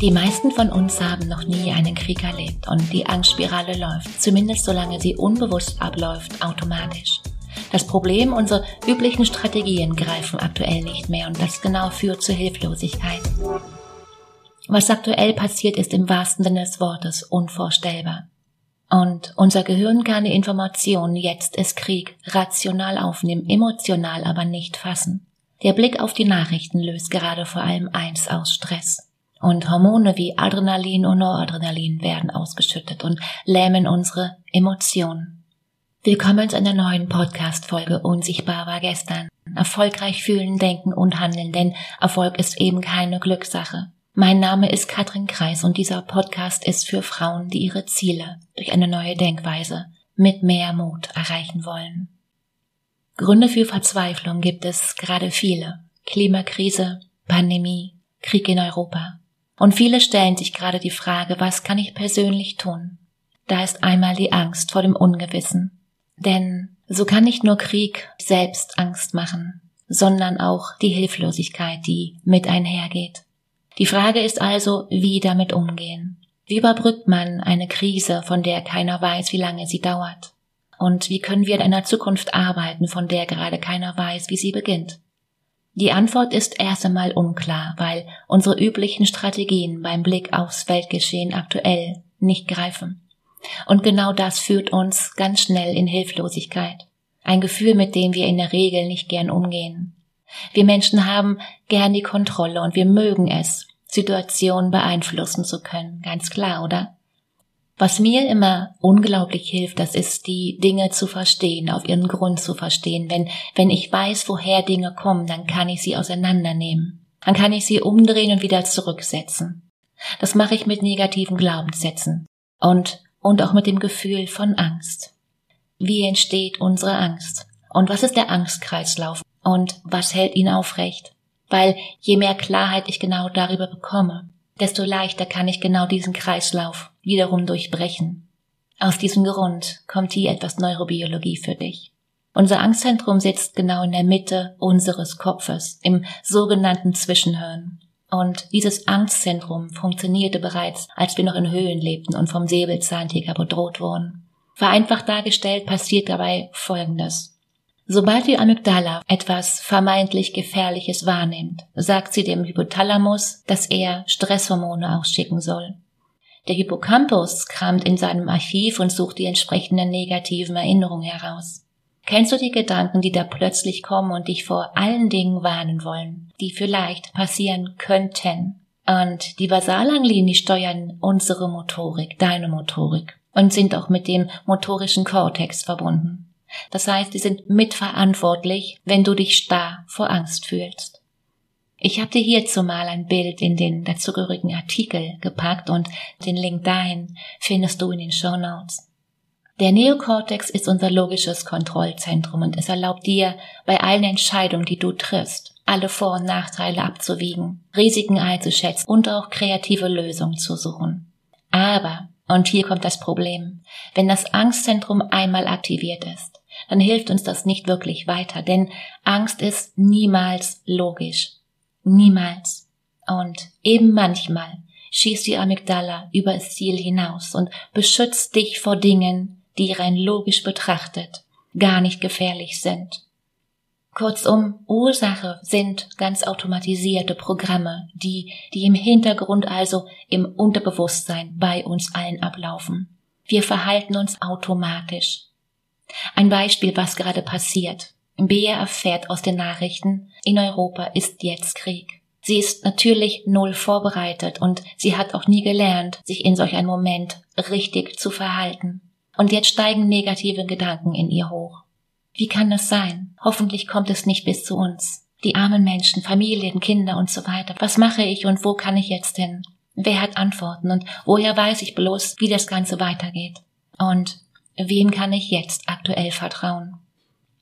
Die meisten von uns haben noch nie einen Krieg erlebt und die Angstspirale läuft, zumindest solange sie unbewusst abläuft, automatisch. Das Problem, unsere üblichen Strategien greifen aktuell nicht mehr und das genau führt zur Hilflosigkeit. Was aktuell passiert, ist im wahrsten Sinne des Wortes unvorstellbar. Und unser Gehirn kann die Information, jetzt ist Krieg, rational aufnehmen, emotional aber nicht fassen. Der Blick auf die Nachrichten löst gerade vor allem eins aus Stress. Und Hormone wie Adrenalin und Noradrenalin werden ausgeschüttet und lähmen unsere Emotionen. Willkommen zu einer neuen Podcast-Folge Unsichtbar war gestern. Erfolgreich fühlen, denken und handeln, denn Erfolg ist eben keine Glückssache. Mein Name ist Katrin Kreis und dieser Podcast ist für Frauen, die ihre Ziele durch eine neue Denkweise mit mehr Mut erreichen wollen. Gründe für Verzweiflung gibt es gerade viele. Klimakrise, Pandemie, Krieg in Europa. Und viele stellen sich gerade die Frage, was kann ich persönlich tun? Da ist einmal die Angst vor dem Ungewissen. Denn so kann nicht nur Krieg selbst Angst machen, sondern auch die Hilflosigkeit, die mit einhergeht. Die Frage ist also, wie damit umgehen. Wie überbrückt man eine Krise, von der keiner weiß, wie lange sie dauert? Und wie können wir in einer Zukunft arbeiten, von der gerade keiner weiß, wie sie beginnt? Die Antwort ist erst einmal unklar, weil unsere üblichen Strategien beim Blick aufs Weltgeschehen aktuell nicht greifen. Und genau das führt uns ganz schnell in Hilflosigkeit. Ein Gefühl, mit dem wir in der Regel nicht gern umgehen. Wir Menschen haben gern die Kontrolle und wir mögen es, Situationen beeinflussen zu können. Ganz klar, oder? Was mir immer unglaublich hilft, das ist die Dinge zu verstehen, auf ihren Grund zu verstehen. Wenn, wenn ich weiß, woher Dinge kommen, dann kann ich sie auseinandernehmen. Dann kann ich sie umdrehen und wieder zurücksetzen. Das mache ich mit negativen Glaubenssätzen und, und auch mit dem Gefühl von Angst. Wie entsteht unsere Angst? Und was ist der Angstkreislauf? Und was hält ihn aufrecht? Weil je mehr Klarheit ich genau darüber bekomme, desto leichter kann ich genau diesen Kreislauf wiederum durchbrechen. Aus diesem Grund kommt hier etwas Neurobiologie für dich. Unser Angstzentrum sitzt genau in der Mitte unseres Kopfes, im sogenannten Zwischenhirn. Und dieses Angstzentrum funktionierte bereits, als wir noch in Höhlen lebten und vom Säbelzahntiger bedroht wurden. Vereinfacht dargestellt passiert dabei Folgendes. Sobald die Amygdala etwas vermeintlich Gefährliches wahrnimmt, sagt sie dem Hypothalamus, dass er Stresshormone ausschicken soll. Der Hippocampus kramt in seinem Archiv und sucht die entsprechenden negativen Erinnerungen heraus. Kennst du die Gedanken, die da plötzlich kommen und dich vor allen Dingen warnen wollen, die vielleicht passieren könnten? Und die Basalanglien, die steuern unsere Motorik, deine Motorik und sind auch mit dem motorischen Kortex verbunden. Das heißt, die sind mitverantwortlich, wenn du dich starr vor Angst fühlst. Ich habe dir hierzu mal ein Bild in den dazugehörigen Artikel gepackt und den Link dahin findest du in den Show Notes. Der Neokortex ist unser logisches Kontrollzentrum und es erlaubt dir, bei allen Entscheidungen, die du triffst, alle Vor- und Nachteile abzuwiegen, Risiken einzuschätzen und auch kreative Lösungen zu suchen. Aber, und hier kommt das Problem, wenn das Angstzentrum einmal aktiviert ist, dann hilft uns das nicht wirklich weiter, denn Angst ist niemals logisch. Niemals. Und eben manchmal schießt die Amygdala über das Ziel hinaus und beschützt dich vor Dingen, die rein logisch betrachtet gar nicht gefährlich sind. Kurzum, Ursache sind ganz automatisierte Programme, die, die im Hintergrund also im Unterbewusstsein bei uns allen ablaufen. Wir verhalten uns automatisch. Ein Beispiel, was gerade passiert. Bea erfährt aus den Nachrichten, in Europa ist jetzt Krieg. Sie ist natürlich null vorbereitet und sie hat auch nie gelernt, sich in solch einem Moment richtig zu verhalten. Und jetzt steigen negative Gedanken in ihr hoch. Wie kann das sein? Hoffentlich kommt es nicht bis zu uns. Die armen Menschen, Familien, Kinder und so weiter. Was mache ich und wo kann ich jetzt hin? Wer hat Antworten und woher weiß ich bloß, wie das Ganze weitergeht? Und wem kann ich jetzt aktuell vertrauen?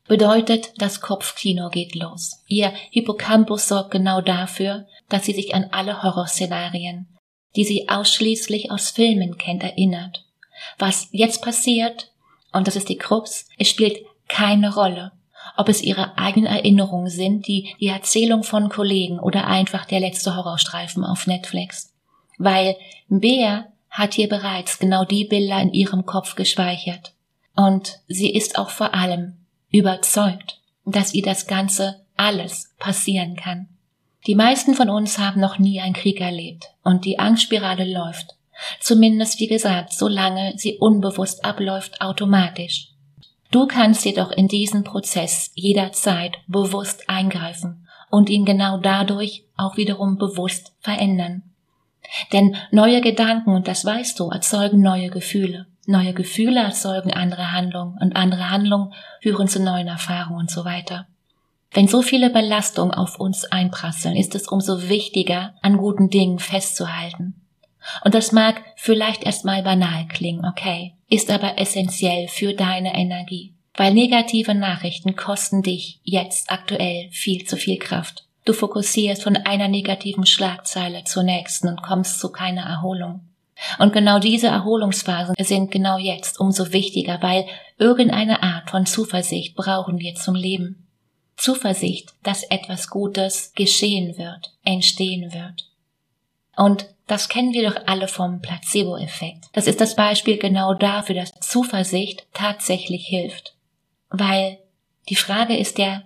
bedeutet, das Kopfkino geht los. Ihr Hippocampus sorgt genau dafür, dass sie sich an alle Horrorszenarien, die sie ausschließlich aus Filmen kennt, erinnert. Was jetzt passiert, und das ist die Krux, es spielt keine Rolle, ob es ihre eigenen Erinnerungen sind, die, die Erzählung von Kollegen oder einfach der letzte Horrorstreifen auf Netflix. weil Bea hat hier bereits genau die Bilder in ihrem Kopf gespeichert. Und sie ist auch vor allem überzeugt, dass ihr das Ganze alles passieren kann. Die meisten von uns haben noch nie einen Krieg erlebt und die Angstspirale läuft. Zumindest, wie gesagt, solange sie unbewusst abläuft, automatisch. Du kannst jedoch in diesen Prozess jederzeit bewusst eingreifen und ihn genau dadurch auch wiederum bewusst verändern. Denn neue Gedanken, und das weißt du, erzeugen neue Gefühle. Neue Gefühle erzeugen andere Handlungen und andere Handlungen führen zu neuen Erfahrungen und so weiter. Wenn so viele Belastungen auf uns einprasseln, ist es umso wichtiger, an guten Dingen festzuhalten. Und das mag vielleicht erstmal banal klingen, okay, ist aber essentiell für deine Energie. Weil negative Nachrichten kosten dich jetzt aktuell viel zu viel Kraft. Du fokussierst von einer negativen Schlagzeile zur nächsten und kommst zu keiner Erholung. Und genau diese Erholungsphasen sind genau jetzt umso wichtiger, weil irgendeine Art von Zuversicht brauchen wir zum Leben. Zuversicht, dass etwas Gutes geschehen wird, entstehen wird. Und das kennen wir doch alle vom Placebo-Effekt. Das ist das Beispiel genau dafür, dass Zuversicht tatsächlich hilft. Weil die Frage ist ja,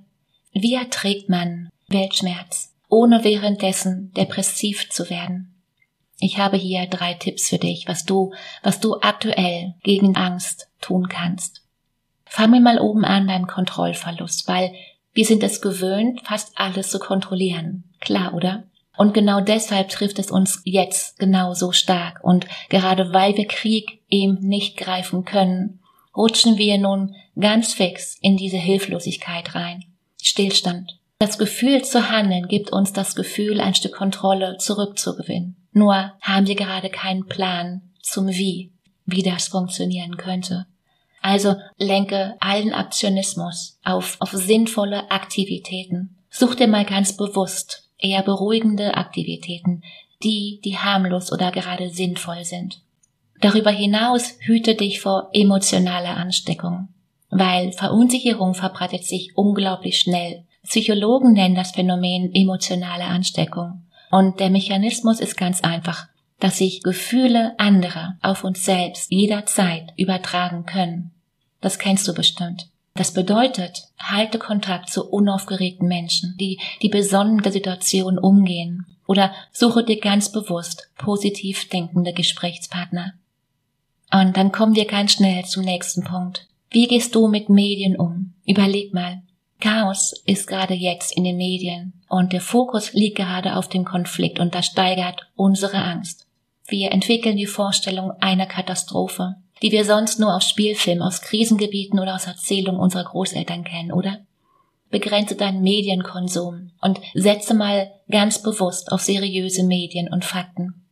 wie erträgt man Weltschmerz, ohne währenddessen depressiv zu werden? Ich habe hier drei Tipps für dich, was du, was du aktuell gegen Angst tun kannst. Fangen wir mal oben an beim Kontrollverlust, weil wir sind es gewöhnt, fast alles zu kontrollieren. Klar, oder? Und genau deshalb trifft es uns jetzt genau so stark. Und gerade weil wir Krieg eben nicht greifen können, rutschen wir nun ganz fix in diese Hilflosigkeit rein. Stillstand. Das Gefühl zu handeln gibt uns das Gefühl, ein Stück Kontrolle zurückzugewinnen. Nur haben wir gerade keinen Plan zum Wie, wie das funktionieren könnte. Also lenke allen Aktionismus auf, auf sinnvolle Aktivitäten. Such dir mal ganz bewusst eher beruhigende Aktivitäten, die, die harmlos oder gerade sinnvoll sind. Darüber hinaus hüte dich vor emotionaler Ansteckung, weil Verunsicherung verbreitet sich unglaublich schnell. Psychologen nennen das Phänomen emotionale Ansteckung. Und der Mechanismus ist ganz einfach, dass sich Gefühle anderer auf uns selbst jederzeit übertragen können. Das kennst du bestimmt. Das bedeutet, halte Kontakt zu unaufgeregten Menschen, die, die besonnen mit der Situation umgehen. Oder suche dir ganz bewusst positiv denkende Gesprächspartner. Und dann kommen wir ganz schnell zum nächsten Punkt. Wie gehst du mit Medien um? Überleg mal. Chaos ist gerade jetzt in den Medien und der Fokus liegt gerade auf dem Konflikt und das steigert unsere Angst. Wir entwickeln die Vorstellung einer Katastrophe die wir sonst nur aus Spielfilmen, aus Krisengebieten oder aus Erzählungen unserer Großeltern kennen, oder? Begrenze deinen Medienkonsum und setze mal ganz bewusst auf seriöse Medien und Fakten.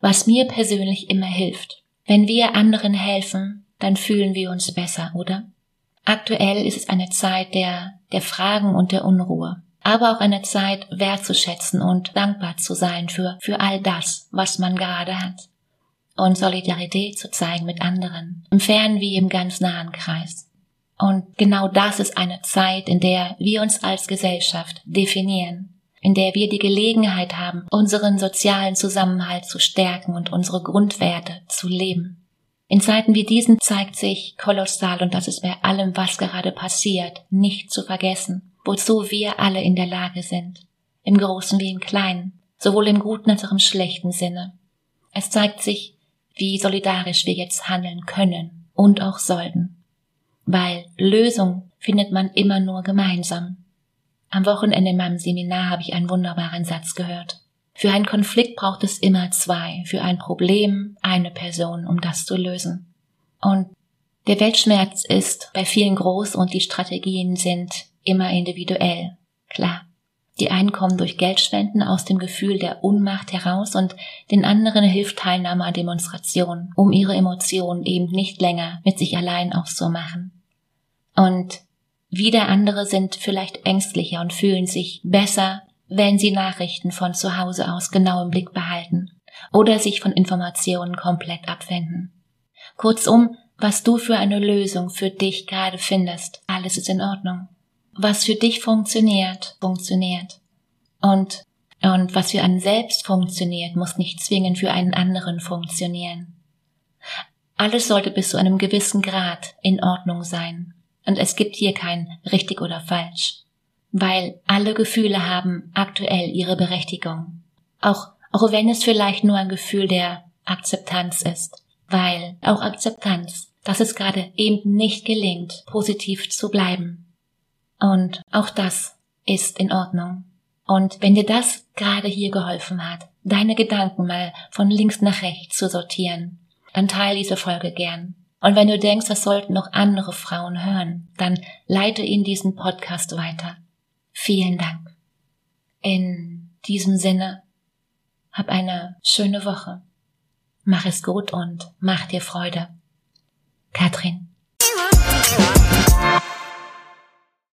Was mir persönlich immer hilft. Wenn wir anderen helfen, dann fühlen wir uns besser, oder? Aktuell ist es eine Zeit der, der Fragen und der Unruhe, aber auch eine Zeit wertzuschätzen und dankbar zu sein für, für all das, was man gerade hat und Solidarität zu zeigen mit anderen, im fernen wie im ganz nahen Kreis. Und genau das ist eine Zeit, in der wir uns als Gesellschaft definieren, in der wir die Gelegenheit haben, unseren sozialen Zusammenhalt zu stärken und unsere Grundwerte zu leben. In Zeiten wie diesen zeigt sich kolossal, und das ist bei allem, was gerade passiert, nicht zu vergessen, wozu wir alle in der Lage sind, im Großen wie im Kleinen, sowohl im guten als auch im schlechten Sinne. Es zeigt sich, wie solidarisch wir jetzt handeln können und auch sollten. Weil Lösung findet man immer nur gemeinsam. Am Wochenende in meinem Seminar habe ich einen wunderbaren Satz gehört. Für einen Konflikt braucht es immer zwei, für ein Problem eine Person, um das zu lösen. Und der Weltschmerz ist bei vielen groß und die Strategien sind immer individuell. Klar. Die einen kommen durch Geldspenden aus dem Gefühl der Unmacht heraus und den anderen hilft Teilnahme an Demonstrationen, um ihre Emotionen eben nicht länger mit sich allein auszumachen. Und wieder andere sind vielleicht ängstlicher und fühlen sich besser, wenn sie Nachrichten von zu Hause aus genau im Blick behalten oder sich von Informationen komplett abwenden. Kurzum, was du für eine Lösung für dich gerade findest, alles ist in Ordnung was für dich funktioniert, funktioniert. Und Und was für einen selbst funktioniert, muss nicht zwingend für einen anderen funktionieren. Alles sollte bis zu einem gewissen Grad in Ordnung sein. Und es gibt hier kein richtig oder falsch. Weil alle Gefühle haben aktuell ihre Berechtigung. Auch, auch wenn es vielleicht nur ein Gefühl der Akzeptanz ist. Weil auch Akzeptanz, dass es gerade eben nicht gelingt, positiv zu bleiben. Und auch das ist in Ordnung. Und wenn dir das gerade hier geholfen hat, deine Gedanken mal von links nach rechts zu sortieren, dann teile diese Folge gern. Und wenn du denkst, das sollten noch andere Frauen hören, dann leite ihnen diesen Podcast weiter. Vielen Dank. In diesem Sinne, hab eine schöne Woche. Mach es gut und mach dir Freude. Katrin.